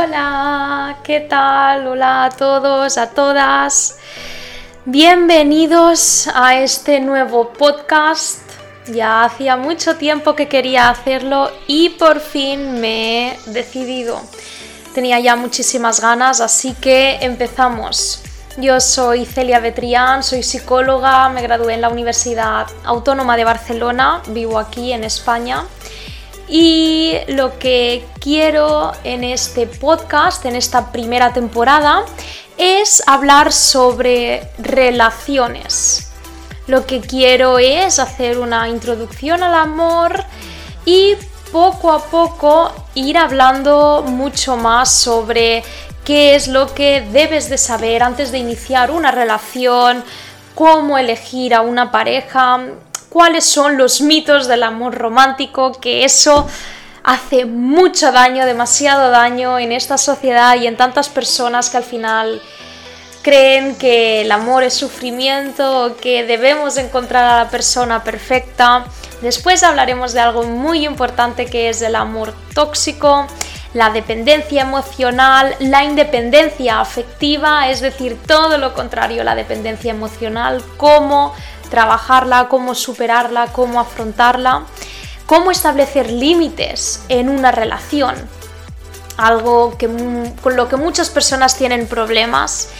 Hola, ¿qué tal? Hola a todos, a todas. Bienvenidos a este nuevo podcast. Ya hacía mucho tiempo que quería hacerlo y por fin me he decidido. Tenía ya muchísimas ganas, así que empezamos. Yo soy Celia Betrián, soy psicóloga, me gradué en la Universidad Autónoma de Barcelona, vivo aquí en España y lo que quiero en este podcast, en esta primera temporada, es hablar sobre relaciones. Lo que quiero es hacer una introducción al amor y poco a poco ir hablando mucho más sobre qué es lo que debes de saber antes de iniciar una relación, cómo elegir a una pareja, cuáles son los mitos del amor romántico, que eso hace mucho daño, demasiado daño en esta sociedad y en tantas personas que al final creen que el amor es sufrimiento, que debemos encontrar a la persona perfecta. Después hablaremos de algo muy importante que es el amor tóxico, la dependencia emocional, la independencia afectiva, es decir, todo lo contrario, la dependencia emocional, cómo trabajarla, cómo superarla, cómo afrontarla, cómo establecer límites en una relación, algo que, con lo que muchas personas tienen problemas.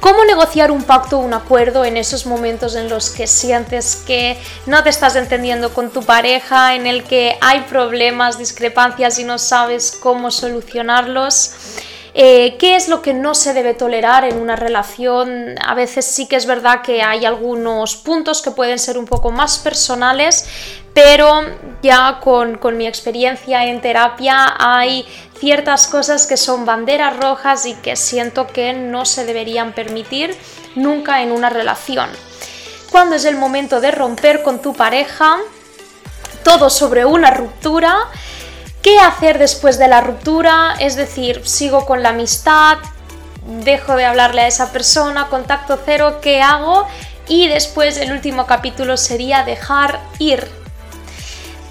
¿Cómo negociar un pacto o un acuerdo en esos momentos en los que sientes que no te estás entendiendo con tu pareja, en el que hay problemas, discrepancias y no sabes cómo solucionarlos? Eh, ¿Qué es lo que no se debe tolerar en una relación? A veces sí que es verdad que hay algunos puntos que pueden ser un poco más personales, pero ya con, con mi experiencia en terapia hay ciertas cosas que son banderas rojas y que siento que no se deberían permitir nunca en una relación. Cuando es el momento de romper con tu pareja, todo sobre una ruptura ¿Qué hacer después de la ruptura? Es decir, sigo con la amistad, dejo de hablarle a esa persona, contacto cero, ¿qué hago? Y después el último capítulo sería dejar ir.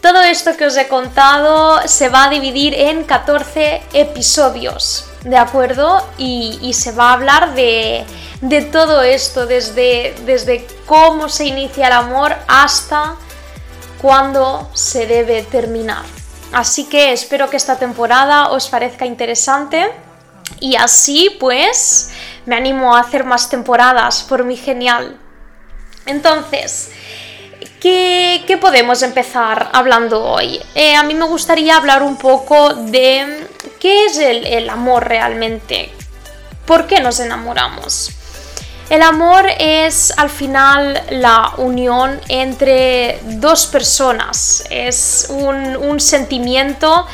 Todo esto que os he contado se va a dividir en 14 episodios, ¿de acuerdo? Y, se va a hablar de, de todo esto, desde, desde cómo se inicia el amor hasta cuándo se debe terminar. Así que espero que esta temporada os parezca interesante y así pues me animo a hacer más temporadas, por mí genial. Entonces, ¿qué, podemos empezar hablando hoy? Eh, a mí me gustaría hablar un poco de qué es el amor realmente, por qué nos enamoramos. El amor es al final la unión entre dos personas, es un, sentimiento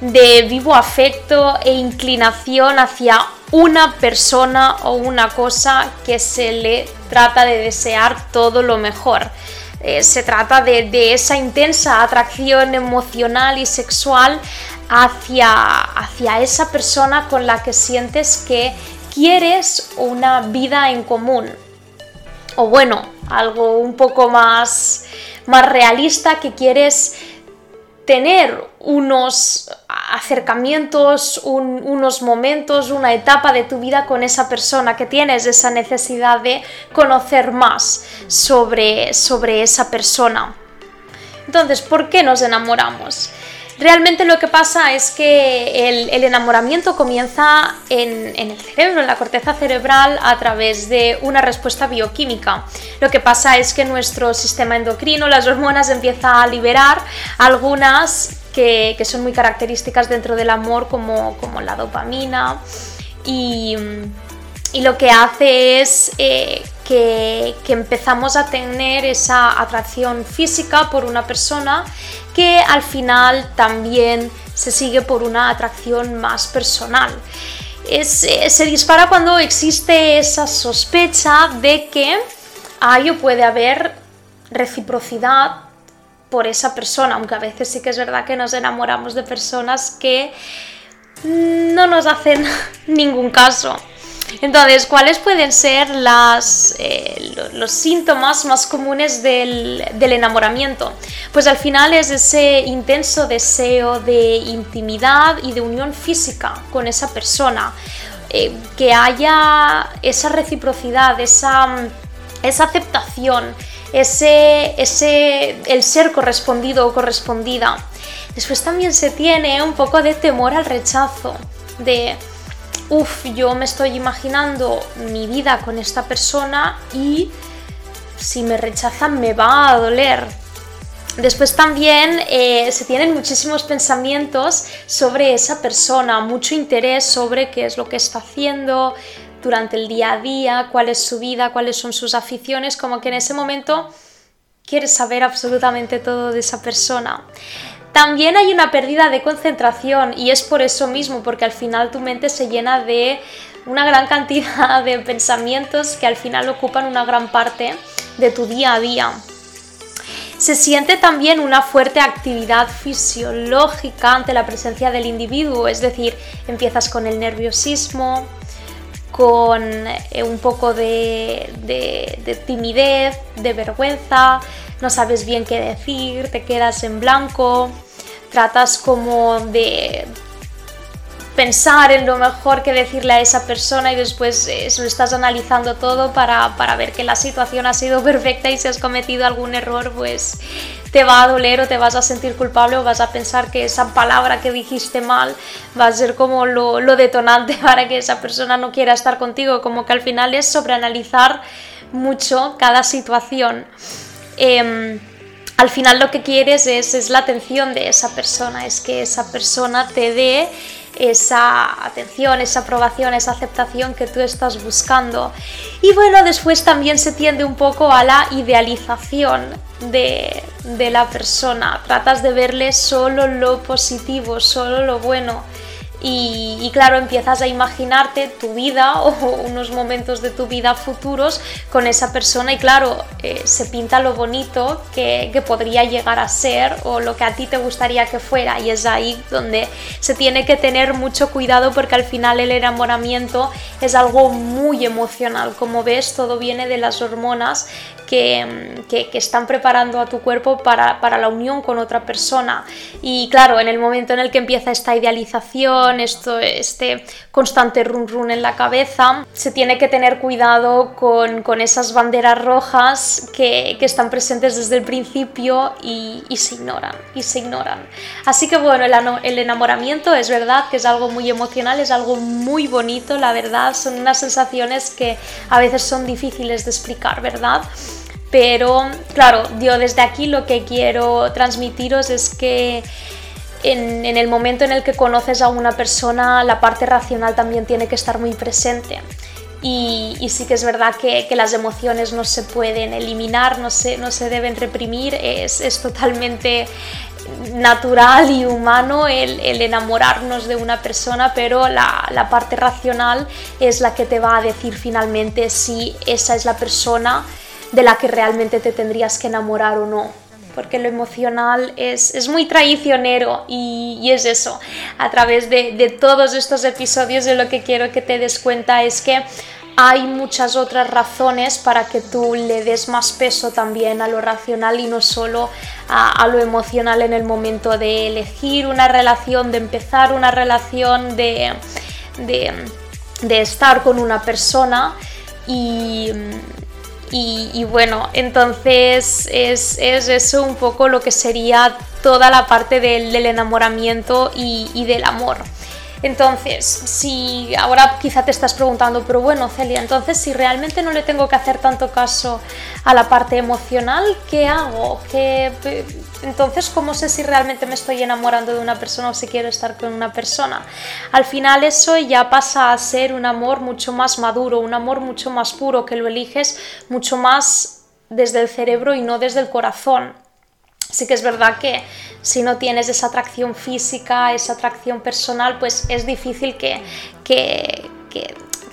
de vivo afecto e inclinación hacia una persona o una cosa que se le trata de desear todo lo mejor. Eh, se trata de, de, esa intensa atracción emocional y sexual hacia, hacia esa persona con la que sientes que quieres una vida en común. O bueno, algo un poco más, más realista que quieres tener unos acercamientos, unos momentos, una etapa de tu vida con esa persona, que tienes esa necesidad de conocer más sobre, sobre esa persona. Entonces, ¿por qué nos enamoramos? Realmente lo que pasa es que el, enamoramiento comienza en, el cerebro, en la corteza cerebral, a través de una respuesta bioquímica. Lo que pasa es que nuestro sistema endocrino, las hormonas, empieza a liberar algunas que, son muy características dentro del amor, como, la dopamina. Y, lo que hace es eh, que, empezamos a tener esa atracción física por una persona que al final también se sigue por una atracción más personal. Eh, se dispara cuando existe esa sospecha de que hay o puede haber reciprocidad por esa persona, aunque a veces sí que es verdad que nos enamoramos de personas que no nos hacen ningún caso. Entonces, ¿cuáles pueden ser eh, los síntomas más comunes del, enamoramiento? Pues al final es ese intenso deseo de intimidad y de unión física con esa persona, eh, que haya esa reciprocidad, esa, esa aceptación, ese, ese, el ser correspondido o correspondida. Después también se tiene un poco de temor al rechazo, de uff, yo me estoy imaginando mi vida con esta persona y si me rechazan me va a doler. Después también eh, se tienen muchísimos pensamientos sobre esa persona, mucho interés sobre qué es lo que está haciendo durante el día a día, cuál es su vida, cuáles son sus aficiones, como que en ese momento quieres saber absolutamente todo de esa persona. También hay una pérdida de concentración y es por eso mismo, porque al final tu mente se llena de una gran cantidad de pensamientos que al final ocupan una gran parte de tu día a día. Se siente también una fuerte actividad fisiológica ante la presencia del individuo, es decir, empiezas con el nerviosismo, con eh, un poco de, de, timidez, de vergüenza, no sabes bien qué decir, te quedas en blanco, tratas como de pensar en lo mejor que decirle a esa persona y después eso lo estás analizando todo para, ver que la situación ha sido perfecta y si has cometido algún error pues te va a doler o te vas a sentir culpable o vas a pensar que esa palabra que dijiste mal va a ser como lo, detonante para que esa persona no quiera estar contigo, como que al final es sobreanalizar mucho cada situación. Em, al final lo que quieres es, la atención de esa persona, es que esa persona te dé esa atención, esa aprobación, esa aceptación que tú estás buscando. Y bueno, después también se tiende un poco a la idealización de, de la persona. Tratas de verle solo lo positivo, solo lo bueno y, claro, empiezas a imaginarte tu vida o unos momentos de tu vida futuros con esa persona y claro, eh, se pinta lo bonito que, que, podría llegar a ser o lo que a ti te gustaría que fuera y es ahí donde se tiene que tener mucho cuidado porque al final el enamoramiento es algo muy emocional, como ves todo viene de las hormonas que, que, están preparando a tu cuerpo para, para la unión con otra persona. Y claro, en el momento en el que empieza esta idealización esto, este constante run run en la cabeza, se tiene que tener cuidado con, con esas banderas rojas que, que, están presentes desde el principio y, y, se ignoran, y se ignoran. Así que bueno, el, el enamoramiento es verdad que es algo muy emocional, es algo muy bonito, la verdad, son unas sensaciones que a veces son difíciles de explicar, ¿verdad? Pero claro, yo desde aquí lo que quiero transmitiros es que en, el momento en el que conoces a una persona, la parte racional también tiene que estar muy presente. Y, sí que es verdad que, las emociones no se pueden eliminar, no se, no se deben reprimir, es, es totalmente natural y humano el, enamorarnos de una persona, pero la, la, parte racional es la que te va a decir finalmente si esa es la persona de la que realmente te tendrías que enamorar o no porque lo emocional es, muy traicionero y, es eso. A través de, todos estos episodios de lo que quiero que te des cuenta es que hay muchas otras razones para que tú le des más peso también a lo racional y no solo a, lo emocional en el momento de elegir una relación, de empezar una relación, de, de estar con una persona y y, bueno, entonces es, eso un poco lo que sería toda la parte del, enamoramiento y del amor. Entonces, si ahora quizá te estás preguntando, pero bueno, Celia, entonces si realmente no le tengo que hacer tanto caso a la parte emocional, ¿qué hago? ¿Qué... Entonces, ¿cómo sé si realmente me estoy enamorando de una persona o si quiero estar con una persona? Al final eso ya pasa a ser un amor mucho más maduro, un amor mucho más puro, que lo eliges mucho más desde el cerebro y no desde el corazón. Sí que es verdad que si no tienes esa atracción física, esa atracción personal, pues es difícil que, que,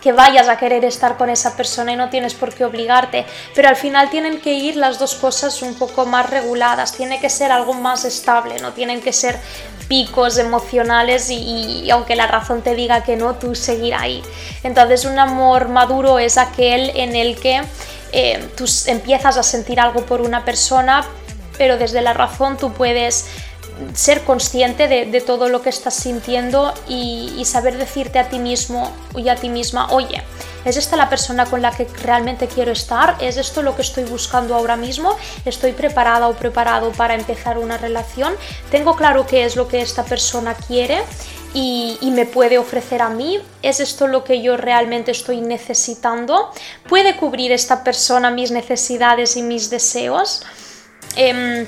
que vayas a querer estar con esa persona y no tienes por qué obligarte, pero al final tienen que ir las dos cosas un poco más reguladas, tiene que ser algo más estable, no tienen que ser picos emocionales y, aunque la razón te diga que no, tú seguir ahí. Entonces un amor maduro es aquel en el que eh, tú empiezas a sentir algo por una persona, pero desde la razón tú puedes ser consciente de, todo lo que estás sintiendo y, saber decirte a ti mismo y a ti misma, oye, ¿es esta la persona con la que realmente quiero estar? ¿Es esto lo que estoy buscando ahora mismo? ¿Estoy preparada o preparado para empezar una relación? ¿Tengo claro qué es lo que esta persona quiere? Y, me puede ofrecer a mí? ¿Es esto lo que yo realmente estoy necesitando? ¿Puede cubrir esta persona mis necesidades y mis deseos? Em,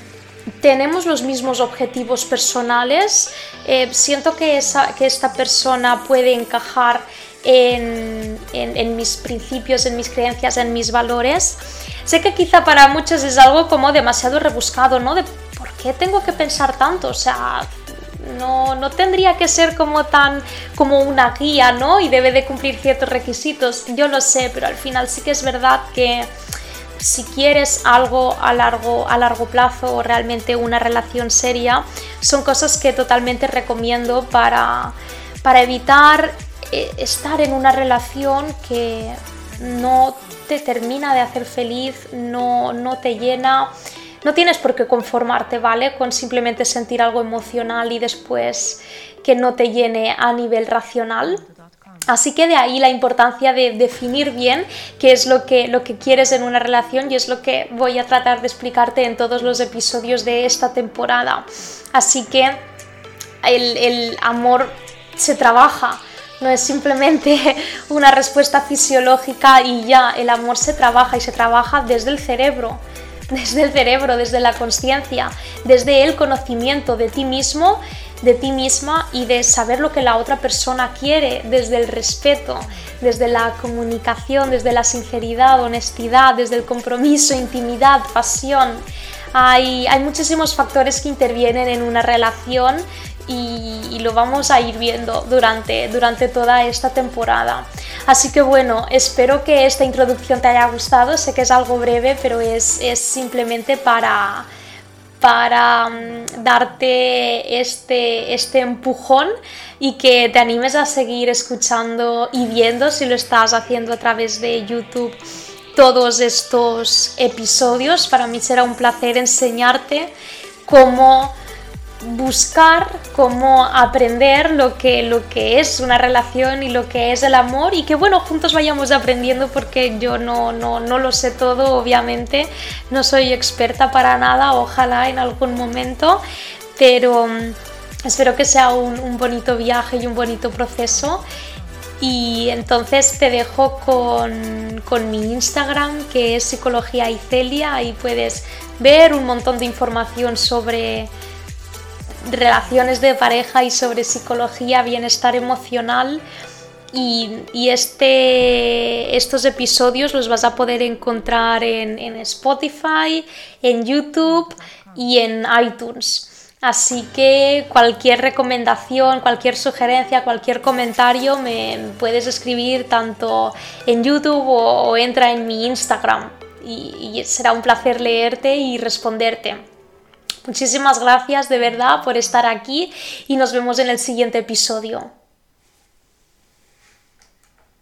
tenemos los mismos objetivos personales, eh, siento que, esa, que esta persona puede encajar en, en, mis principios, en mis creencias, en mis valores. Sé que quizá para muchos es algo como demasiado rebuscado, ¿no? De por qué tengo que pensar tanto, o sea, no, no, tendría que ser como tan como una guía, ¿no? Y debe de cumplir ciertos requisitos. Yo lo sé, pero al final sí que es verdad que si quieres algo a largo, a largo plazo o realmente una relación seria, son cosas que totalmente recomiendo para, para evitar eh, estar en una relación que no te termina de hacer feliz, no, no te llena. No tienes por qué conformarte, ¿vale? Con simplemente sentir algo emocional y después que no te llene a nivel racional. Así que de ahí la importancia de definir bien qué es lo que, lo que quieres en una relación y es lo que voy a tratar de explicarte en todos los episodios de esta temporada. Así que el, el amor se trabaja, no es simplemente una respuesta fisiológica y ya, el amor se trabaja y se trabaja desde el cerebro desde el cerebro, desde la conciencia, desde el conocimiento de ti mismo de ti misma y de saber lo que la otra persona quiere, desde el respeto, desde la comunicación, desde la sinceridad, honestidad, desde el compromiso, intimidad, pasión. Hay, hay muchísimos factores que intervienen en una relación y, lo vamos a ir viendo durante, durante toda esta temporada. Así que bueno, espero que esta introducción te haya gustado, sé que es algo breve, pero es, es simplemente para para mm, darte este, este empujón y que te animes a seguir escuchando y viendo si lo estás haciendo a través de YouTube todos estos episodios. Para mí será un placer enseñarte cómo buscar cómo aprender lo que, lo que es una relación y lo que es el amor y que bueno, juntos vayamos aprendiendo porque yo no, no, no lo sé todo, obviamente, no soy experta para nada, ojalá en algún momento, pero mm, espero que sea un, un bonito viaje y un bonito proceso. Y entonces te dejo con, con, mi Instagram que es Psicología y Celia. Ahí puedes ver un montón de información sobre, relaciones de pareja y sobre psicología, bienestar emocional. Y, este, estos episodios los vas a poder encontrar en, Spotify, en YouTube y en iTunes. Así que cualquier recomendación, cualquier sugerencia, cualquier comentario me puedes escribir tanto en YouTube o, entra en mi Instagram y será un placer leerte y responderte. Muchísimas gracias de verdad por estar aquí y nos vemos en el siguiente episodio.